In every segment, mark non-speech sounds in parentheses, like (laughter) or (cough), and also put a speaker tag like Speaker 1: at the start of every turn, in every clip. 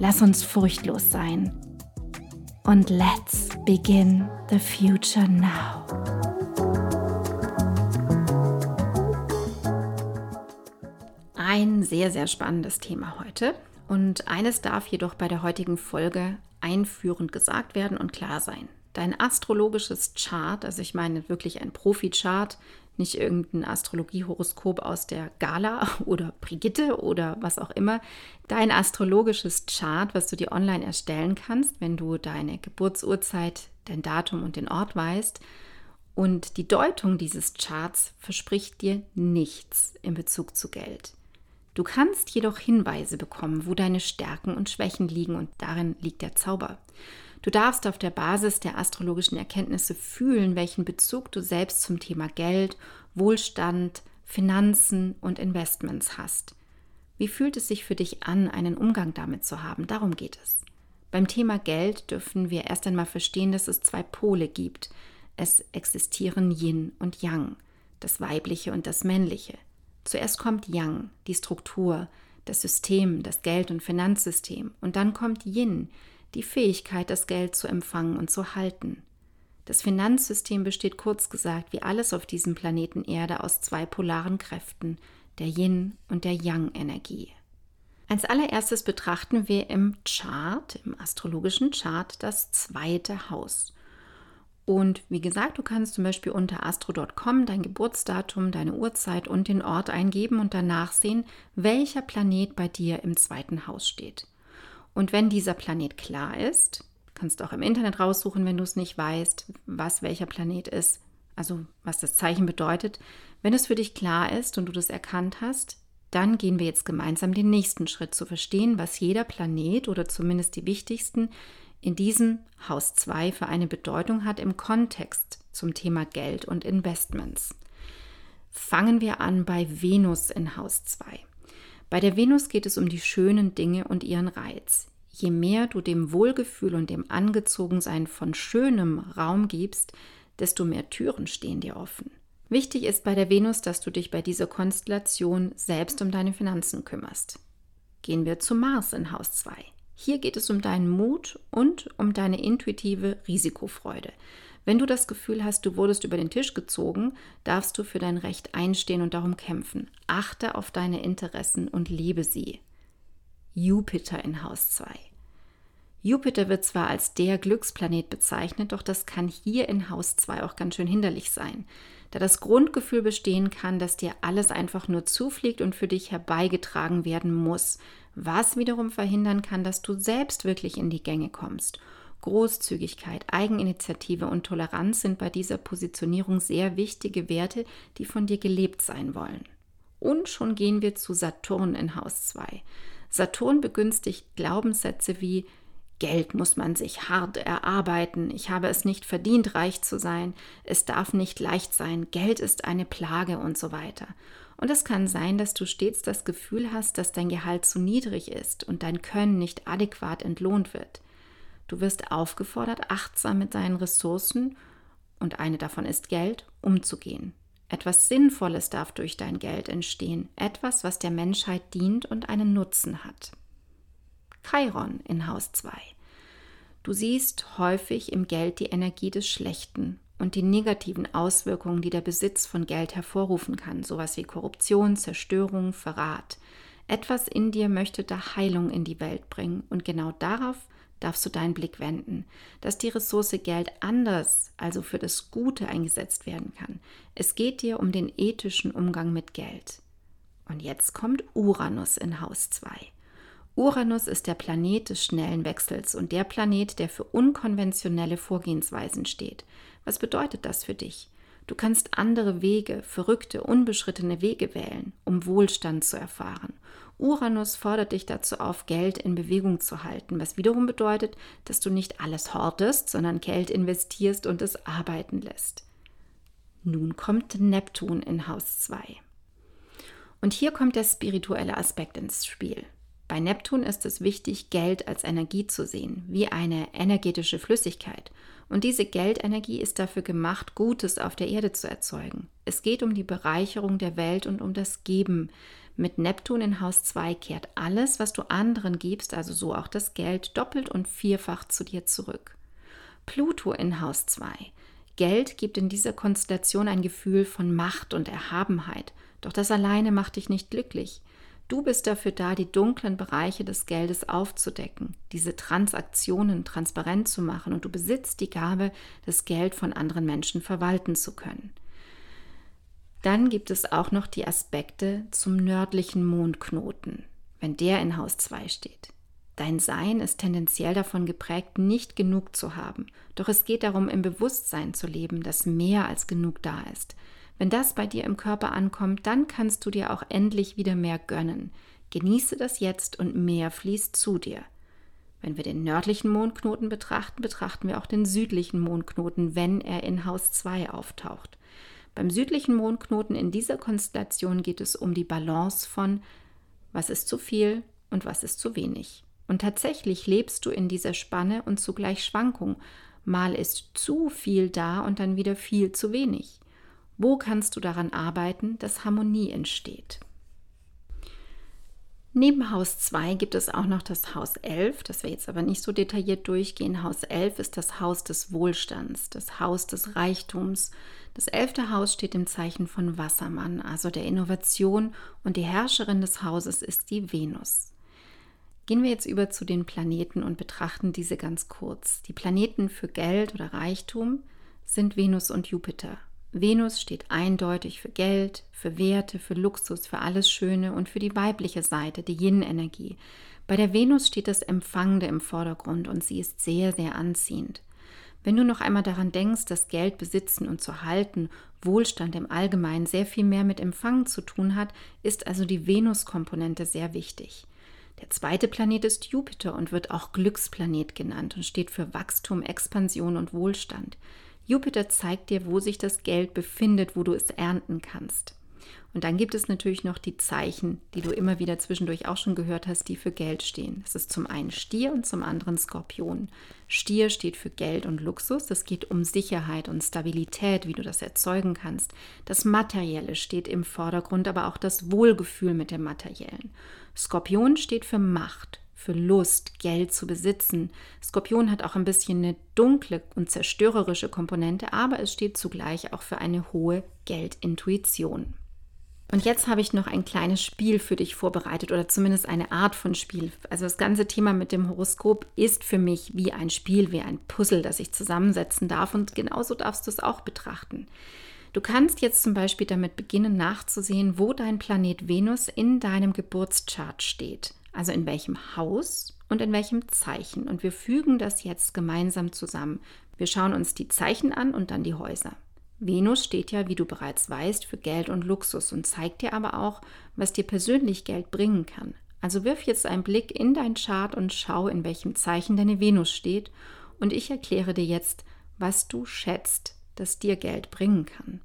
Speaker 1: Lass uns furchtlos sein. Und let's begin the future now. Ein sehr, sehr spannendes Thema heute. Und eines darf jedoch bei der heutigen Folge einführend gesagt werden und klar sein. Dein astrologisches Chart, also ich meine wirklich ein Profi-Chart, nicht irgendein Astrologiehoroskop aus der Gala (laughs) oder Brigitte oder was auch immer. Dein astrologisches Chart, was du dir online erstellen kannst, wenn du deine Geburtsurzeit, dein Datum und den Ort weißt. Und die Deutung dieses Charts verspricht dir nichts in Bezug zu Geld. Du kannst jedoch Hinweise bekommen, wo deine Stärken und Schwächen liegen und darin liegt der Zauber. Du darfst auf der Basis der astrologischen Erkenntnisse fühlen, welchen Bezug du selbst zum Thema Geld, Wohlstand, Finanzen und Investments hast. Wie fühlt es sich für dich an, einen Umgang damit zu haben? Darum geht es. Beim Thema Geld dürfen wir erst einmal verstehen, dass es zwei Pole gibt. Es existieren Yin und Yang, das Weibliche und das Männliche. Zuerst kommt Yang, die Struktur, das System, das Geld- und Finanzsystem. Und dann kommt Yin, die Fähigkeit, das Geld zu empfangen und zu halten. Das Finanzsystem besteht kurz gesagt wie alles auf diesem Planeten Erde aus zwei polaren Kräften, der Yin und der Yang-Energie. Als allererstes betrachten wir im Chart, im astrologischen Chart, das zweite Haus. Und wie gesagt, du kannst zum Beispiel unter astro.com dein Geburtsdatum, deine Uhrzeit und den Ort eingeben und danach sehen, welcher Planet bei dir im zweiten Haus steht. Und wenn dieser Planet klar ist, kannst du auch im Internet raussuchen, wenn du es nicht weißt, was welcher Planet ist, also was das Zeichen bedeutet. Wenn es für dich klar ist und du das erkannt hast, dann gehen wir jetzt gemeinsam den nächsten Schritt zu verstehen, was jeder Planet oder zumindest die wichtigsten in diesem Haus 2 für eine Bedeutung hat im Kontext zum Thema Geld und Investments. Fangen wir an bei Venus in Haus 2. Bei der Venus geht es um die schönen Dinge und ihren Reiz. Je mehr du dem Wohlgefühl und dem Angezogensein von schönem Raum gibst, desto mehr Türen stehen dir offen. Wichtig ist bei der Venus, dass du dich bei dieser Konstellation selbst um deine Finanzen kümmerst. Gehen wir zu Mars in Haus 2. Hier geht es um deinen Mut und um deine intuitive Risikofreude. Wenn du das Gefühl hast, du wurdest über den Tisch gezogen, darfst du für dein Recht einstehen und darum kämpfen. Achte auf deine Interessen und lebe sie. Jupiter in Haus 2. Jupiter wird zwar als der Glücksplanet bezeichnet, doch das kann hier in Haus 2 auch ganz schön hinderlich sein, da das Grundgefühl bestehen kann, dass dir alles einfach nur zufliegt und für dich herbeigetragen werden muss, was wiederum verhindern kann, dass du selbst wirklich in die Gänge kommst Großzügigkeit, Eigeninitiative und Toleranz sind bei dieser Positionierung sehr wichtige Werte, die von dir gelebt sein wollen. Und schon gehen wir zu Saturn in Haus 2. Saturn begünstigt Glaubenssätze wie Geld muss man sich hart erarbeiten, ich habe es nicht verdient, reich zu sein, es darf nicht leicht sein, Geld ist eine Plage und so weiter. Und es kann sein, dass du stets das Gefühl hast, dass dein Gehalt zu niedrig ist und dein Können nicht adäquat entlohnt wird. Du wirst aufgefordert, achtsam mit deinen Ressourcen, und eine davon ist Geld, umzugehen. Etwas Sinnvolles darf durch dein Geld entstehen, etwas, was der Menschheit dient und einen Nutzen hat. Chiron in Haus 2. Du siehst häufig im Geld die Energie des Schlechten und die negativen Auswirkungen, die der Besitz von Geld hervorrufen kann, sowas wie Korruption, Zerstörung, Verrat. Etwas in dir möchte da Heilung in die Welt bringen und genau darauf darfst du deinen Blick wenden, dass die Ressource Geld anders, also für das Gute eingesetzt werden kann. Es geht dir um den ethischen Umgang mit Geld. Und jetzt kommt Uranus in Haus 2. Uranus ist der Planet des schnellen Wechsels und der Planet, der für unkonventionelle Vorgehensweisen steht. Was bedeutet das für dich? Du kannst andere Wege, verrückte, unbeschrittene Wege wählen, um Wohlstand zu erfahren. Uranus fordert dich dazu auf, Geld in Bewegung zu halten, was wiederum bedeutet, dass du nicht alles hortest, sondern Geld investierst und es arbeiten lässt. Nun kommt Neptun in Haus 2. Und hier kommt der spirituelle Aspekt ins Spiel. Bei Neptun ist es wichtig, Geld als Energie zu sehen, wie eine energetische Flüssigkeit. Und diese Geldenergie ist dafür gemacht, Gutes auf der Erde zu erzeugen. Es geht um die Bereicherung der Welt und um das Geben. Mit Neptun in Haus 2 kehrt alles, was du anderen gibst, also so auch das Geld, doppelt und vierfach zu dir zurück. Pluto in Haus 2. Geld gibt in dieser Konstellation ein Gefühl von Macht und Erhabenheit, doch das alleine macht dich nicht glücklich. Du bist dafür da, die dunklen Bereiche des Geldes aufzudecken, diese Transaktionen transparent zu machen und du besitzt die Gabe, das Geld von anderen Menschen verwalten zu können. Dann gibt es auch noch die Aspekte zum nördlichen Mondknoten, wenn der in Haus 2 steht. Dein Sein ist tendenziell davon geprägt, nicht genug zu haben, doch es geht darum, im Bewusstsein zu leben, dass mehr als genug da ist. Wenn das bei dir im Körper ankommt, dann kannst du dir auch endlich wieder mehr gönnen. Genieße das jetzt und mehr fließt zu dir. Wenn wir den nördlichen Mondknoten betrachten, betrachten wir auch den südlichen Mondknoten, wenn er in Haus 2 auftaucht. Beim südlichen Mondknoten in dieser Konstellation geht es um die Balance von was ist zu viel und was ist zu wenig. Und tatsächlich lebst du in dieser Spanne und zugleich Schwankung. Mal ist zu viel da und dann wieder viel zu wenig. Wo kannst du daran arbeiten, dass Harmonie entsteht? Neben Haus 2 gibt es auch noch das Haus 11, das wir jetzt aber nicht so detailliert durchgehen. Haus 11 ist das Haus des Wohlstands, das Haus des Reichtums. Das elfte Haus steht im Zeichen von Wassermann, also der Innovation, und die Herrscherin des Hauses ist die Venus. Gehen wir jetzt über zu den Planeten und betrachten diese ganz kurz. Die Planeten für Geld oder Reichtum sind Venus und Jupiter. Venus steht eindeutig für Geld, für Werte, für Luxus, für alles Schöne und für die weibliche Seite, die Yin-Energie. Bei der Venus steht das Empfangende im Vordergrund und sie ist sehr, sehr anziehend. Wenn du noch einmal daran denkst, dass Geld besitzen und zu halten, Wohlstand im Allgemeinen sehr viel mehr mit Empfangen zu tun hat, ist also die Venus-Komponente sehr wichtig. Der zweite Planet ist Jupiter und wird auch Glücksplanet genannt und steht für Wachstum, Expansion und Wohlstand. Jupiter zeigt dir, wo sich das Geld befindet, wo du es ernten kannst. Und dann gibt es natürlich noch die Zeichen, die du immer wieder zwischendurch auch schon gehört hast, die für Geld stehen. Das ist zum einen Stier und zum anderen Skorpion. Stier steht für Geld und Luxus. Es geht um Sicherheit und Stabilität, wie du das erzeugen kannst. Das Materielle steht im Vordergrund, aber auch das Wohlgefühl mit dem Materiellen. Skorpion steht für Macht, für Lust, Geld zu besitzen. Skorpion hat auch ein bisschen eine dunkle und zerstörerische Komponente, aber es steht zugleich auch für eine hohe Geldintuition. Und jetzt habe ich noch ein kleines Spiel für dich vorbereitet oder zumindest eine Art von Spiel. Also das ganze Thema mit dem Horoskop ist für mich wie ein Spiel, wie ein Puzzle, das ich zusammensetzen darf und genauso darfst du es auch betrachten. Du kannst jetzt zum Beispiel damit beginnen nachzusehen, wo dein Planet Venus in deinem Geburtschart steht also in welchem Haus und in welchem Zeichen. Und wir fügen das jetzt gemeinsam zusammen. Wir schauen uns die Zeichen an und dann die Häuser. Venus steht ja, wie du bereits weißt, für Geld und Luxus und zeigt dir aber auch, was dir persönlich Geld bringen kann. Also wirf jetzt einen Blick in dein Chart und schau, in welchem Zeichen deine Venus steht. Und ich erkläre dir jetzt, was du schätzt, das dir Geld bringen kann.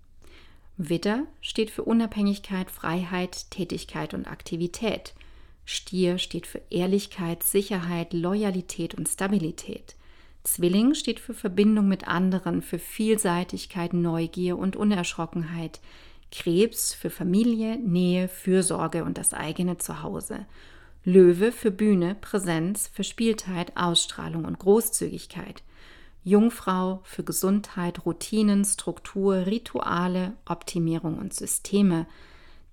Speaker 1: Widder steht für Unabhängigkeit, Freiheit, Tätigkeit und Aktivität. Stier steht für Ehrlichkeit, Sicherheit, Loyalität und Stabilität. Zwilling steht für Verbindung mit anderen, für Vielseitigkeit, Neugier und Unerschrockenheit. Krebs für Familie, Nähe, Fürsorge und das eigene Zuhause. Löwe für Bühne, Präsenz, Verspieltheit, Ausstrahlung und Großzügigkeit. Jungfrau für Gesundheit, Routinen, Struktur, Rituale, Optimierung und Systeme.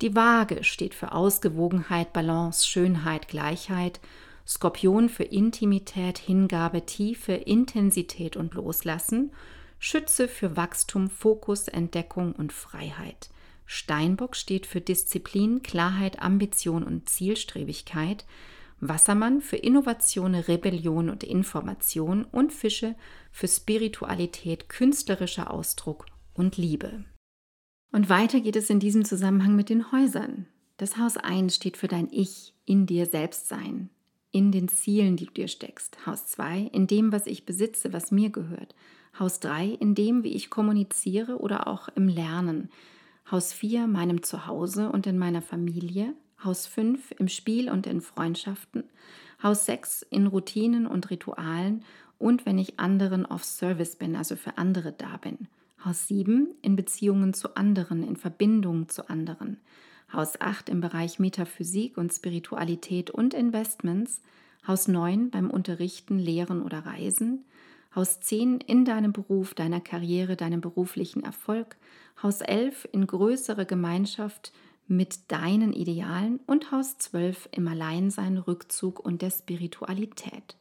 Speaker 1: Die Waage steht für Ausgewogenheit, Balance, Schönheit, Gleichheit. Skorpion für Intimität, Hingabe, Tiefe, Intensität und Loslassen, Schütze für Wachstum, Fokus, Entdeckung und Freiheit. Steinbock steht für Disziplin, Klarheit, Ambition und Zielstrebigkeit. Wassermann für Innovation, Rebellion und Information und Fische für Spiritualität, künstlerischer Ausdruck und Liebe. Und weiter geht es in diesem Zusammenhang mit den Häusern. Das Haus 1 steht für dein Ich in dir selbst sein, in den Zielen, die du dir steckst. Haus 2 in dem, was ich besitze, was mir gehört. Haus 3 in dem, wie ich kommuniziere oder auch im Lernen. Haus 4 meinem Zuhause und in meiner Familie. Haus 5 im Spiel und in Freundschaften. Haus 6 in Routinen und Ritualen und wenn ich anderen auf Service bin, also für andere da bin. Haus 7 in Beziehungen zu anderen, in Verbindung zu anderen. Haus 8 im Bereich Metaphysik und Spiritualität und Investments, Haus 9 beim Unterrichten, Lehren oder Reisen, Haus 10 in deinem Beruf, deiner Karriere, deinem beruflichen Erfolg, Haus 11 in größere Gemeinschaft mit deinen Idealen und Haus 12 im Alleinsein, Rückzug und der Spiritualität.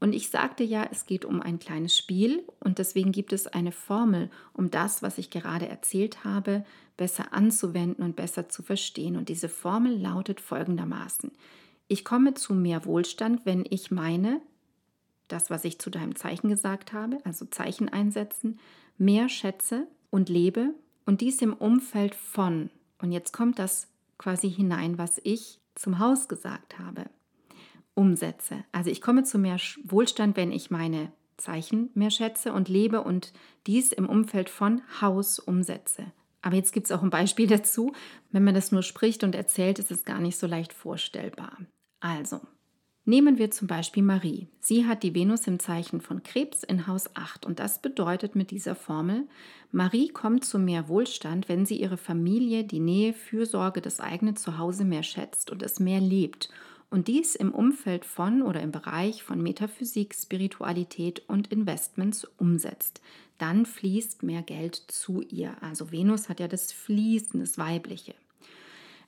Speaker 1: Und ich sagte ja, es geht um ein kleines Spiel und deswegen gibt es eine Formel, um das, was ich gerade erzählt habe, besser anzuwenden und besser zu verstehen. Und diese Formel lautet folgendermaßen. Ich komme zu mehr Wohlstand, wenn ich meine, das, was ich zu deinem Zeichen gesagt habe, also Zeichen einsetzen, mehr schätze und lebe und dies im Umfeld von, und jetzt kommt das quasi hinein, was ich zum Haus gesagt habe umsetze. Also ich komme zu mehr Wohlstand, wenn ich meine Zeichen mehr schätze und lebe und dies im Umfeld von Haus umsetze. Aber jetzt gibt es auch ein Beispiel (laughs) dazu. Wenn man das nur spricht und erzählt, ist es gar nicht so leicht vorstellbar. Also, nehmen wir zum Beispiel Marie. Sie hat die Venus im Zeichen von Krebs in Haus 8 und das bedeutet mit dieser Formel, Marie kommt zu mehr Wohlstand, wenn sie ihre Familie, die Nähe, Fürsorge, das eigene Zuhause mehr schätzt und es mehr lebt und dies im Umfeld von oder im Bereich von Metaphysik, Spiritualität und Investments umsetzt. Dann fließt mehr Geld zu ihr. Also Venus hat ja das Fließen, das Weibliche.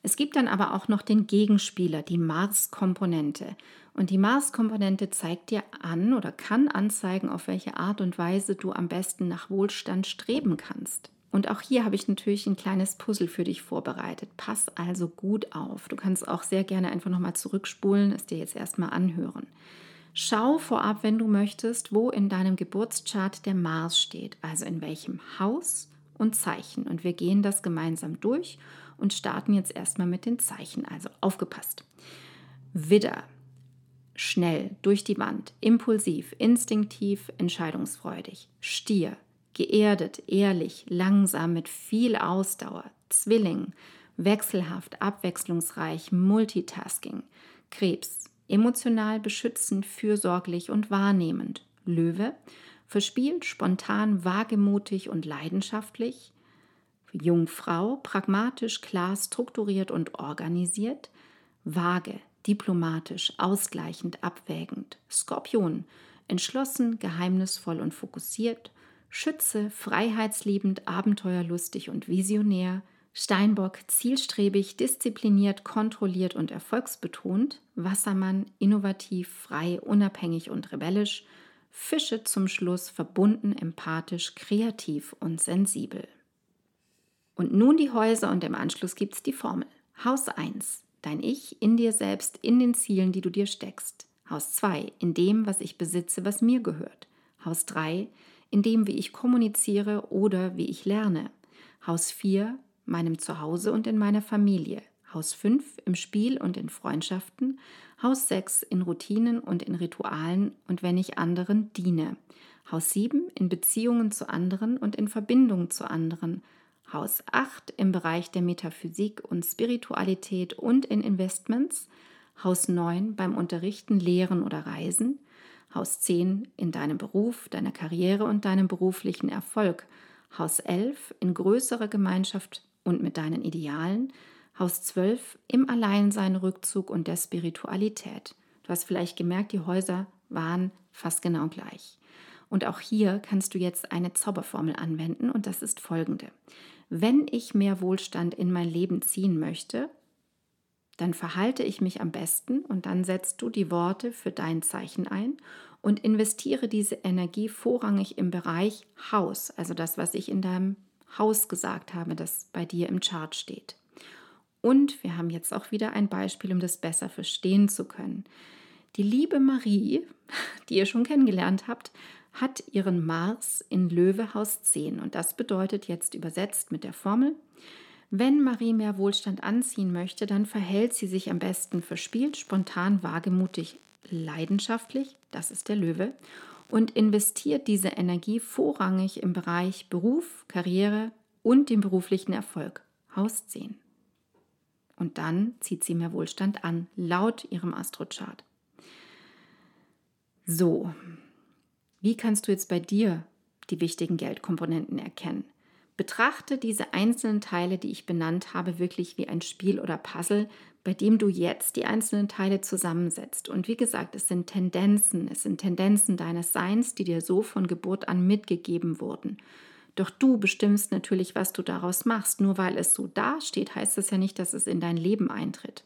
Speaker 1: Es gibt dann aber auch noch den Gegenspieler, die Mars-Komponente. Und die Mars-Komponente zeigt dir an oder kann anzeigen, auf welche Art und Weise du am besten nach Wohlstand streben kannst. Und auch hier habe ich natürlich ein kleines Puzzle für dich vorbereitet. Pass also gut auf. Du kannst auch sehr gerne einfach nochmal zurückspulen, es dir jetzt erstmal anhören. Schau vorab, wenn du möchtest, wo in deinem Geburtschart der Mars steht, also in welchem Haus und Zeichen. Und wir gehen das gemeinsam durch und starten jetzt erstmal mit den Zeichen. Also aufgepasst. Widder. Schnell, durch die Wand, impulsiv, instinktiv, entscheidungsfreudig. Stier geerdet, ehrlich, langsam, mit viel Ausdauer, Zwilling, wechselhaft, abwechslungsreich, Multitasking, Krebs, emotional beschützend, fürsorglich und wahrnehmend, Löwe, verspielt, spontan, wagemutig und leidenschaftlich, Jungfrau, pragmatisch, klar, strukturiert und organisiert, Waage, diplomatisch, ausgleichend, abwägend, Skorpion, entschlossen, geheimnisvoll und fokussiert, Schütze, freiheitsliebend, abenteuerlustig und visionär, Steinbock, zielstrebig, diszipliniert, kontrolliert und erfolgsbetont, Wassermann, innovativ, frei, unabhängig und rebellisch, Fische zum Schluss, verbunden, empathisch, kreativ und sensibel. Und nun die Häuser und im Anschluss gibt es die Formel. Haus 1, dein Ich in dir selbst, in den Zielen, die du dir steckst. Haus 2, in dem, was ich besitze, was mir gehört. Haus 3, in dem, wie ich kommuniziere oder wie ich lerne. Haus 4, meinem Zuhause und in meiner Familie. Haus 5 im Spiel und in Freundschaften. Haus 6 in Routinen und in Ritualen und wenn ich anderen diene. Haus 7 in Beziehungen zu anderen und in Verbindung zu anderen. Haus 8 im Bereich der Metaphysik und Spiritualität und in Investments. Haus 9 beim Unterrichten, Lehren oder Reisen. Haus 10 in deinem Beruf, deiner Karriere und deinem beruflichen Erfolg. Haus 11 in größerer Gemeinschaft und mit deinen Idealen. Haus 12 im Alleinsein, Rückzug und der Spiritualität. Du hast vielleicht gemerkt, die Häuser waren fast genau gleich. Und auch hier kannst du jetzt eine Zauberformel anwenden und das ist folgende. Wenn ich mehr Wohlstand in mein Leben ziehen möchte, dann verhalte ich mich am besten und dann setzt du die Worte für dein Zeichen ein und investiere diese Energie vorrangig im Bereich Haus, also das, was ich in deinem Haus gesagt habe, das bei dir im Chart steht. Und wir haben jetzt auch wieder ein Beispiel, um das besser verstehen zu können. Die liebe Marie, (laughs) die ihr schon kennengelernt habt, hat ihren Mars in Löwe Haus 10 und das bedeutet jetzt übersetzt mit der Formel, wenn Marie mehr Wohlstand anziehen möchte, dann verhält sie sich am besten verspielt, spontan, wagemutig, leidenschaftlich, das ist der Löwe, und investiert diese Energie vorrangig im Bereich Beruf, Karriere und den beruflichen Erfolg, Haus 10. Und dann zieht sie mehr Wohlstand an, laut ihrem Astrochart. So, wie kannst du jetzt bei dir die wichtigen Geldkomponenten erkennen? Betrachte diese einzelnen Teile, die ich benannt habe, wirklich wie ein Spiel oder Puzzle, bei dem du jetzt die einzelnen Teile zusammensetzt. Und wie gesagt, es sind Tendenzen, es sind Tendenzen deines Seins, die dir so von Geburt an mitgegeben wurden. Doch du bestimmst natürlich, was du daraus machst. Nur weil es so dasteht, heißt es ja nicht, dass es in dein Leben eintritt.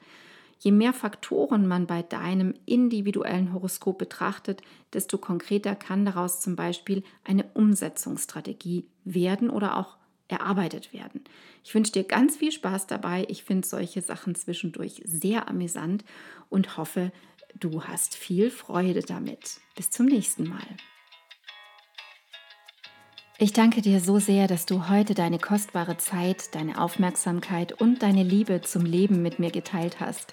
Speaker 1: Je mehr Faktoren man bei deinem individuellen Horoskop betrachtet, desto konkreter kann daraus zum Beispiel eine Umsetzungsstrategie werden oder auch erarbeitet werden. Ich wünsche dir ganz viel Spaß dabei. Ich finde solche Sachen zwischendurch sehr amüsant und hoffe, du hast viel Freude damit. Bis zum nächsten Mal. Ich danke dir so sehr, dass du heute deine kostbare Zeit, deine Aufmerksamkeit und deine Liebe zum Leben mit mir geteilt hast.